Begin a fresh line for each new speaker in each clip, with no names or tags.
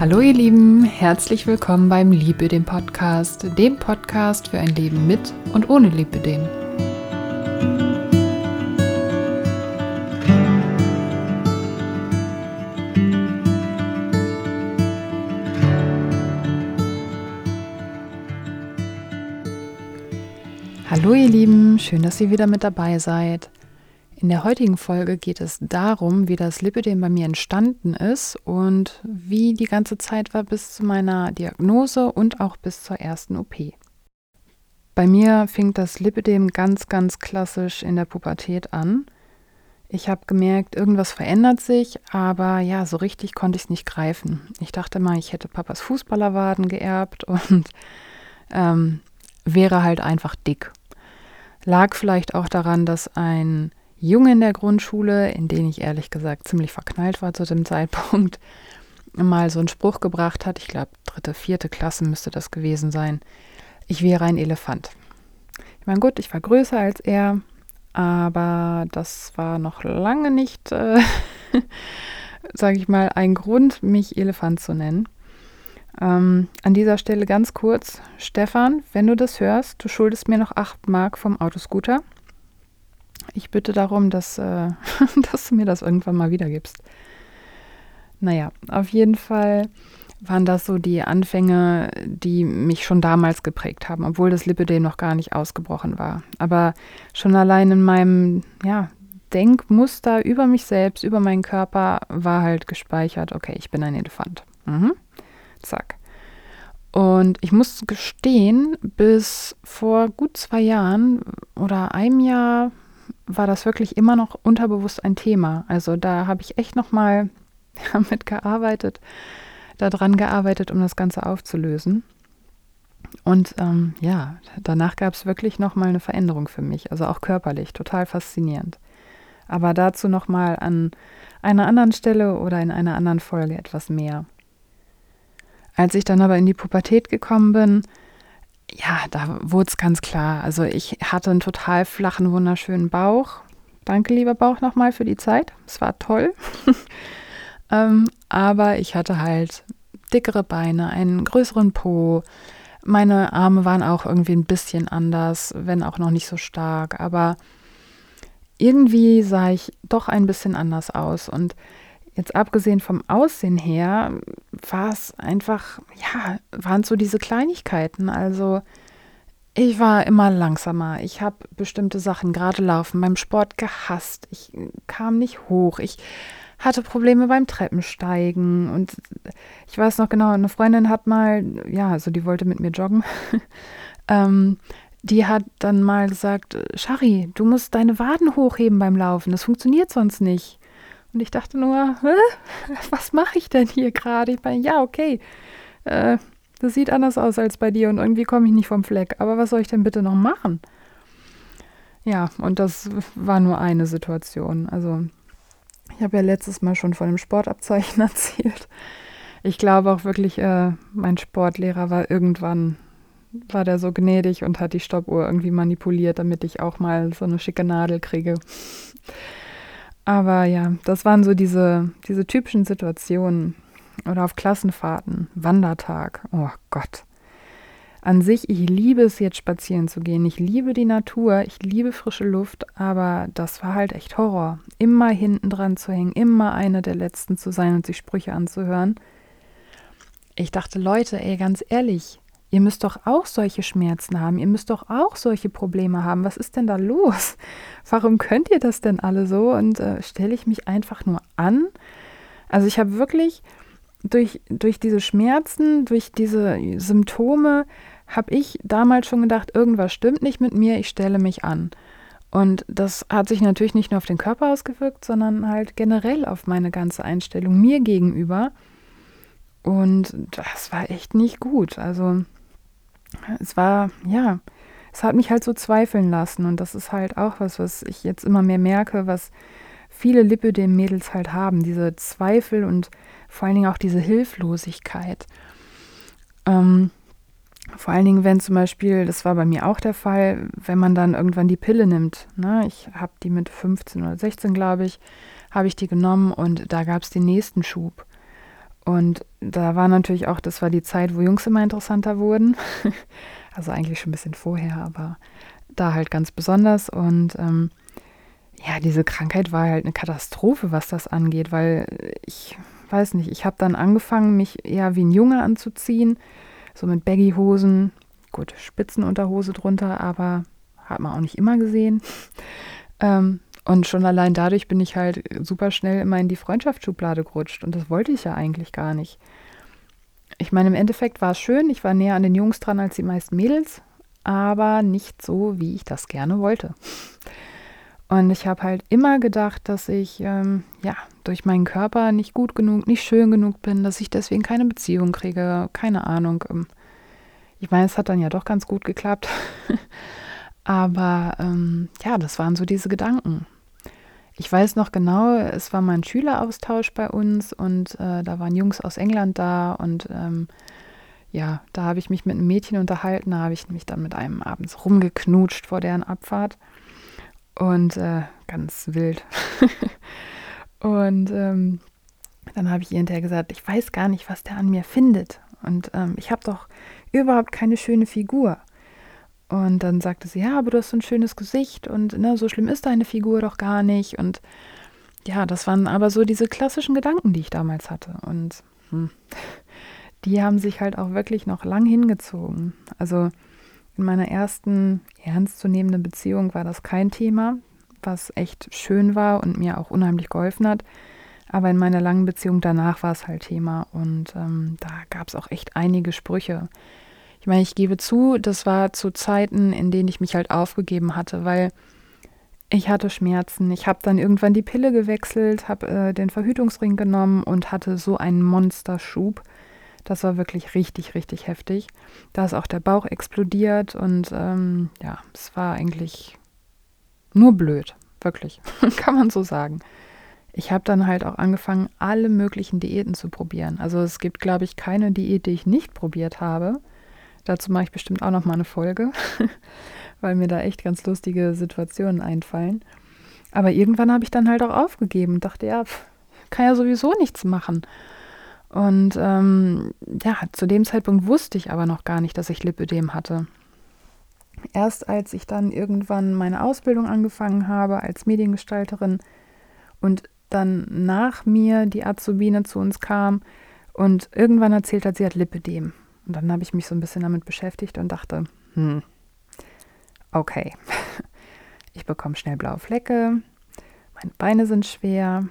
Hallo ihr Lieben, herzlich willkommen beim Lipödem Podcast, dem Podcast für ein Leben mit und ohne Lipödem. Hallo ihr Lieben, schön, dass ihr wieder mit dabei seid. In der heutigen Folge geht es darum, wie das Lipidem bei mir entstanden ist und wie die ganze Zeit war bis zu meiner Diagnose und auch bis zur ersten OP. Bei mir fing das Lipidem ganz, ganz klassisch in der Pubertät an. Ich habe gemerkt, irgendwas verändert sich, aber ja, so richtig konnte ich es nicht greifen. Ich dachte mal, ich hätte Papas Fußballerwaden geerbt und ähm, wäre halt einfach dick. Lag vielleicht auch daran, dass ein Junge in der Grundschule, in den ich ehrlich gesagt ziemlich verknallt war zu dem Zeitpunkt, mal so einen Spruch gebracht hat. Ich glaube, dritte, vierte Klasse müsste das gewesen sein. Ich wäre ein Elefant. Ich meine, gut, ich war größer als er, aber das war noch lange nicht, äh, sage ich mal, ein Grund, mich Elefant zu nennen. Ähm, an dieser Stelle ganz kurz, Stefan, wenn du das hörst, du schuldest mir noch 8 Mark vom Autoscooter. Ich bitte darum, dass, äh, dass du mir das irgendwann mal wiedergibst. Naja, auf jeden Fall waren das so die Anfänge, die mich schon damals geprägt haben, obwohl das Lipidem noch gar nicht ausgebrochen war. Aber schon allein in meinem ja, Denkmuster über mich selbst, über meinen Körper war halt gespeichert, okay, ich bin ein Elefant. Mhm. Zack. Und ich muss gestehen, bis vor gut zwei Jahren oder einem Jahr war das wirklich immer noch unterbewusst ein Thema. Also da habe ich echt noch mal damit gearbeitet, daran gearbeitet, um das Ganze aufzulösen. Und ähm, ja, danach gab es wirklich noch mal eine Veränderung für mich, also auch körperlich, total faszinierend. Aber dazu noch mal an einer anderen Stelle oder in einer anderen Folge etwas mehr. Als ich dann aber in die Pubertät gekommen bin, ja, da wurde es ganz klar. Also ich hatte einen total flachen, wunderschönen Bauch. Danke, lieber Bauch, nochmal für die Zeit. Es war toll. ähm, aber ich hatte halt dickere Beine, einen größeren Po. Meine Arme waren auch irgendwie ein bisschen anders, wenn auch noch nicht so stark. Aber irgendwie sah ich doch ein bisschen anders aus. Und jetzt abgesehen vom Aussehen her, war es einfach, ja, waren so diese Kleinigkeiten. Also ich war immer langsamer. Ich habe bestimmte Sachen, gerade Laufen, beim Sport gehasst. Ich kam nicht hoch. Ich hatte Probleme beim Treppensteigen. Und ich weiß noch genau, eine Freundin hat mal, ja, also die wollte mit mir joggen. ähm, die hat dann mal gesagt, Shari, du musst deine Waden hochheben beim Laufen. Das funktioniert sonst nicht. Und ich dachte nur, was mache ich denn hier gerade? Ich meine, ja, okay, äh, das sieht anders aus als bei dir und irgendwie komme ich nicht vom Fleck. Aber was soll ich denn bitte noch machen? Ja, und das war nur eine Situation. Also, ich habe ja letztes Mal schon von dem Sportabzeichen erzählt. Ich glaube auch wirklich, äh, mein Sportlehrer war irgendwann, war der so gnädig und hat die Stoppuhr irgendwie manipuliert, damit ich auch mal so eine schicke Nadel kriege. Aber ja, das waren so diese, diese typischen Situationen. Oder auf Klassenfahrten, Wandertag. Oh Gott. An sich, ich liebe es jetzt spazieren zu gehen. Ich liebe die Natur, ich liebe frische Luft, aber das war halt echt Horror. Immer hinten dran zu hängen, immer eine der Letzten zu sein und sich Sprüche anzuhören. Ich dachte, Leute, ey, ganz ehrlich, Ihr müsst doch auch solche Schmerzen haben. Ihr müsst doch auch solche Probleme haben. Was ist denn da los? Warum könnt ihr das denn alle so? Und äh, stelle ich mich einfach nur an? Also ich habe wirklich durch, durch diese Schmerzen, durch diese Symptome, habe ich damals schon gedacht, irgendwas stimmt nicht mit mir, ich stelle mich an. Und das hat sich natürlich nicht nur auf den Körper ausgewirkt, sondern halt generell auf meine ganze Einstellung mir gegenüber. Und das war echt nicht gut. Also es war, ja, es hat mich halt so zweifeln lassen. Und das ist halt auch was, was ich jetzt immer mehr merke, was viele Lipödem-Mädels halt haben. Diese Zweifel und vor allen Dingen auch diese Hilflosigkeit. Ähm, vor allen Dingen, wenn zum Beispiel, das war bei mir auch der Fall, wenn man dann irgendwann die Pille nimmt. Ne? Ich habe die mit 15 oder 16, glaube ich, habe ich die genommen und da gab es den nächsten Schub. Und da war natürlich auch, das war die Zeit, wo Jungs immer interessanter wurden. also eigentlich schon ein bisschen vorher, aber da halt ganz besonders. Und ähm, ja, diese Krankheit war halt eine Katastrophe, was das angeht, weil ich weiß nicht, ich habe dann angefangen, mich eher wie ein Junge anzuziehen, so mit Baggy-Hosen, gut, Spitzenunterhose drunter, aber hat man auch nicht immer gesehen. Ähm, und schon allein dadurch bin ich halt super schnell immer in die Freundschaftsschublade gerutscht. Und das wollte ich ja eigentlich gar nicht. Ich meine, im Endeffekt war es schön. Ich war näher an den Jungs dran als die meisten Mädels, aber nicht so, wie ich das gerne wollte. Und ich habe halt immer gedacht, dass ich ähm, ja durch meinen Körper nicht gut genug, nicht schön genug bin, dass ich deswegen keine Beziehung kriege. Keine Ahnung. Ähm, ich meine, es hat dann ja doch ganz gut geklappt. Aber ähm, ja, das waren so diese Gedanken. Ich weiß noch genau, es war mal ein Schüleraustausch bei uns und äh, da waren Jungs aus England da und ähm, ja, da habe ich mich mit einem Mädchen unterhalten, da habe ich mich dann mit einem abends rumgeknutscht vor deren Abfahrt und äh, ganz wild. und ähm, dann habe ich ihr hinterher gesagt, ich weiß gar nicht, was der an mir findet und ähm, ich habe doch überhaupt keine schöne Figur. Und dann sagte sie, ja, aber du hast so ein schönes Gesicht und ne, so schlimm ist deine Figur doch gar nicht. Und ja, das waren aber so diese klassischen Gedanken, die ich damals hatte. Und hm, die haben sich halt auch wirklich noch lang hingezogen. Also in meiner ersten ernstzunehmenden Beziehung war das kein Thema, was echt schön war und mir auch unheimlich geholfen hat. Aber in meiner langen Beziehung danach war es halt Thema und ähm, da gab es auch echt einige Sprüche. Ich meine, ich gebe zu, das war zu Zeiten, in denen ich mich halt aufgegeben hatte, weil ich hatte Schmerzen. Ich habe dann irgendwann die Pille gewechselt, habe äh, den Verhütungsring genommen und hatte so einen Monsterschub. Das war wirklich richtig, richtig heftig. Da ist auch der Bauch explodiert und ähm, ja, es war eigentlich nur blöd, wirklich, kann man so sagen. Ich habe dann halt auch angefangen, alle möglichen Diäten zu probieren. Also es gibt, glaube ich, keine Diät, die ich nicht probiert habe. Dazu mache ich bestimmt auch noch mal eine Folge, weil mir da echt ganz lustige Situationen einfallen. Aber irgendwann habe ich dann halt auch aufgegeben dachte, ja, kann ja sowieso nichts machen. Und ähm, ja, zu dem Zeitpunkt wusste ich aber noch gar nicht, dass ich Lipödem hatte. Erst als ich dann irgendwann meine Ausbildung angefangen habe als Mediengestalterin und dann nach mir die Azubine zu uns kam und irgendwann erzählt hat, sie hat Lipödem. Und dann habe ich mich so ein bisschen damit beschäftigt und dachte, hm, okay, ich bekomme schnell blaue Flecke, meine Beine sind schwer.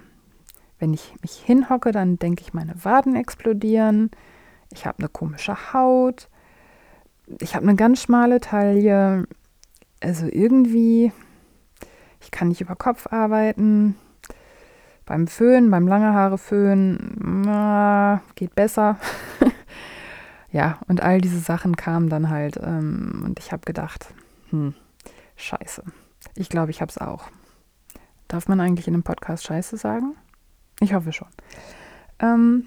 Wenn ich mich hinhocke, dann denke ich, meine Waden explodieren. Ich habe eine komische Haut. Ich habe eine ganz schmale Taille. Also irgendwie, ich kann nicht über Kopf arbeiten. Beim Föhn, beim lange Haare föhnen, geht besser. ja, und all diese Sachen kamen dann halt ähm, und ich habe gedacht, hm, scheiße. Ich glaube, ich habe es auch. Darf man eigentlich in einem Podcast scheiße sagen? Ich hoffe schon. Ähm,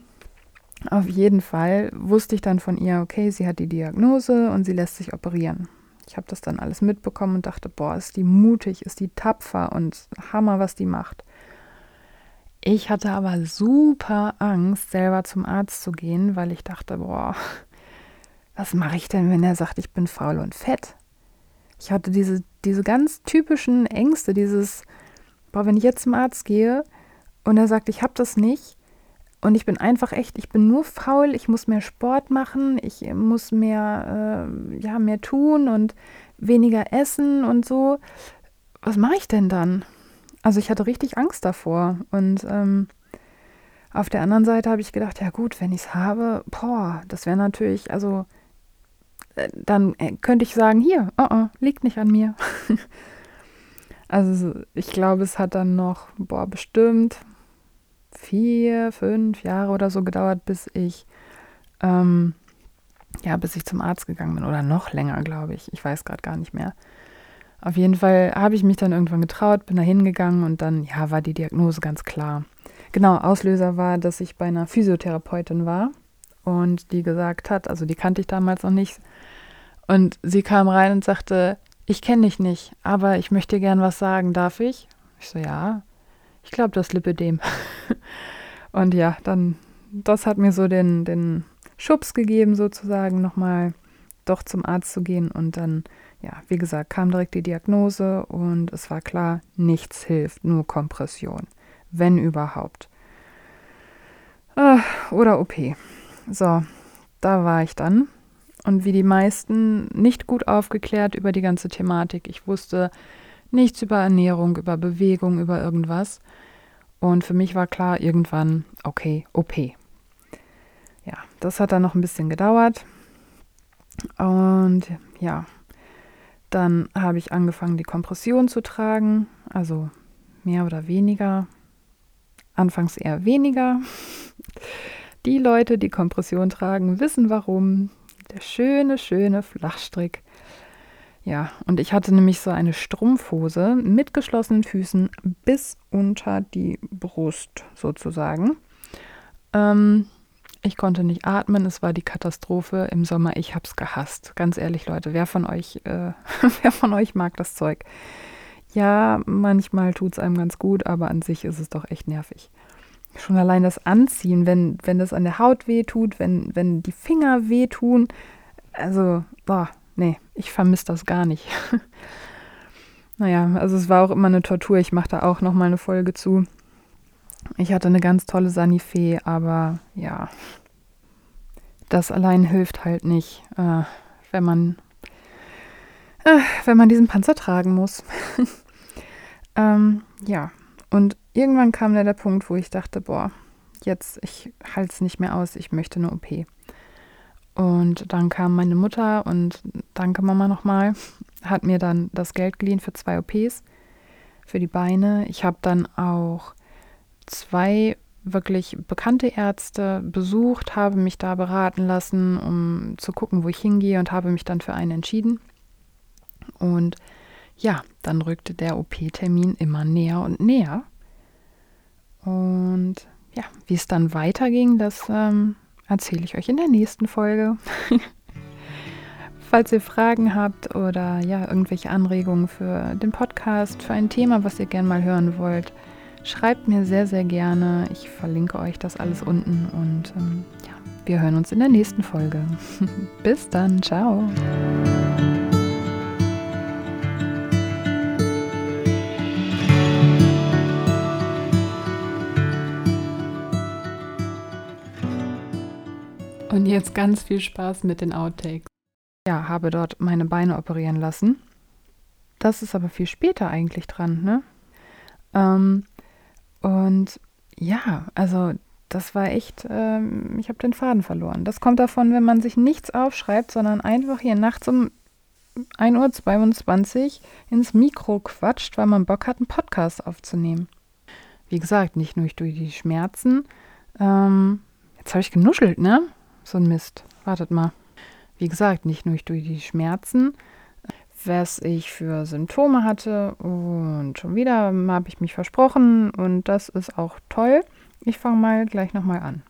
auf jeden Fall wusste ich dann von ihr, okay, sie hat die Diagnose und sie lässt sich operieren. Ich habe das dann alles mitbekommen und dachte, boah, ist die mutig, ist die tapfer und Hammer, was die macht. Ich hatte aber super Angst, selber zum Arzt zu gehen, weil ich dachte, boah, was mache ich denn, wenn er sagt, ich bin faul und fett? Ich hatte diese, diese ganz typischen Ängste, dieses, boah, wenn ich jetzt zum Arzt gehe und er sagt, ich habe das nicht und ich bin einfach echt, ich bin nur faul, ich muss mehr Sport machen, ich muss mehr, äh, ja, mehr tun und weniger essen und so. Was mache ich denn dann? Also ich hatte richtig Angst davor und ähm, auf der anderen Seite habe ich gedacht, ja gut, wenn ich es habe, boah, das wäre natürlich, also dann äh, könnte ich sagen, hier, oh, oh, liegt nicht an mir. also ich glaube, es hat dann noch, boah, bestimmt vier, fünf Jahre oder so gedauert, bis ich, ähm, ja, bis ich zum Arzt gegangen bin. Oder noch länger, glaube ich. Ich weiß gerade gar nicht mehr. Auf jeden Fall habe ich mich dann irgendwann getraut, bin da hingegangen und dann, ja, war die Diagnose ganz klar. Genau, Auslöser war, dass ich bei einer Physiotherapeutin war und die gesagt hat, also die kannte ich damals noch nicht, und sie kam rein und sagte, ich kenne dich nicht, aber ich möchte gern was sagen, darf ich? Ich so, ja, ich glaube, das Lipidem. und ja, dann das hat mir so den, den Schubs gegeben, sozusagen, nochmal doch zum Arzt zu gehen. Und dann, ja, wie gesagt, kam direkt die Diagnose und es war klar, nichts hilft, nur Kompression, wenn überhaupt. Äh, oder OP. So, da war ich dann. Und wie die meisten nicht gut aufgeklärt über die ganze Thematik. Ich wusste nichts über Ernährung, über Bewegung, über irgendwas. Und für mich war klar, irgendwann, okay, OP. Ja, das hat dann noch ein bisschen gedauert. Und ja, dann habe ich angefangen, die Kompression zu tragen, also mehr oder weniger. Anfangs eher weniger. Die Leute, die Kompression tragen, wissen warum. Der schöne, schöne Flachstrick. Ja, und ich hatte nämlich so eine Strumpfhose mit geschlossenen Füßen bis unter die Brust sozusagen. Ähm, ich konnte nicht atmen, es war die Katastrophe im Sommer. Ich habe es gehasst. Ganz ehrlich, Leute, wer von euch, äh, wer von euch mag das Zeug? Ja, manchmal tut es einem ganz gut, aber an sich ist es doch echt nervig. Schon allein das Anziehen, wenn, wenn das an der Haut wehtut, wenn, wenn die Finger wehtun. Also, boah, nee, ich vermisse das gar nicht. naja, also es war auch immer eine Tortur. Ich mache da auch nochmal eine Folge zu. Ich hatte eine ganz tolle Sanifee, aber ja, das allein hilft halt nicht, äh, wenn man äh, wenn man diesen Panzer tragen muss. ähm, ja, und irgendwann kam da der Punkt, wo ich dachte, boah, jetzt, ich halte es nicht mehr aus, ich möchte eine OP. Und dann kam meine Mutter und danke Mama nochmal, hat mir dann das Geld geliehen für zwei OPs, für die Beine. Ich habe dann auch zwei wirklich bekannte Ärzte besucht, habe mich da beraten lassen, um zu gucken, wo ich hingehe und habe mich dann für einen entschieden. Und ja, dann rückte der OP-Termin immer näher und näher. Und ja, wie es dann weiterging, das ähm, erzähle ich euch in der nächsten Folge. Falls ihr Fragen habt oder ja, irgendwelche Anregungen für den Podcast, für ein Thema, was ihr gerne mal hören wollt, schreibt mir sehr, sehr gerne. Ich verlinke euch das alles unten und ähm, ja, wir hören uns in der nächsten Folge. Bis dann, ciao. Jetzt ganz viel Spaß mit den Outtakes. Ja, habe dort meine Beine operieren lassen. Das ist aber viel später eigentlich dran, ne? Ähm, und ja, also das war echt, ähm, ich habe den Faden verloren. Das kommt davon, wenn man sich nichts aufschreibt, sondern einfach hier nachts um 1.22 Uhr ins Mikro quatscht, weil man Bock hat, einen Podcast aufzunehmen. Wie gesagt, nicht nur durch die Schmerzen. Ähm, jetzt habe ich genuschelt, ne? So ein Mist. Wartet mal. Wie gesagt, nicht nur durch die Schmerzen, was ich für Symptome hatte. Und schon wieder habe ich mich versprochen und das ist auch toll. Ich fange mal gleich nochmal an.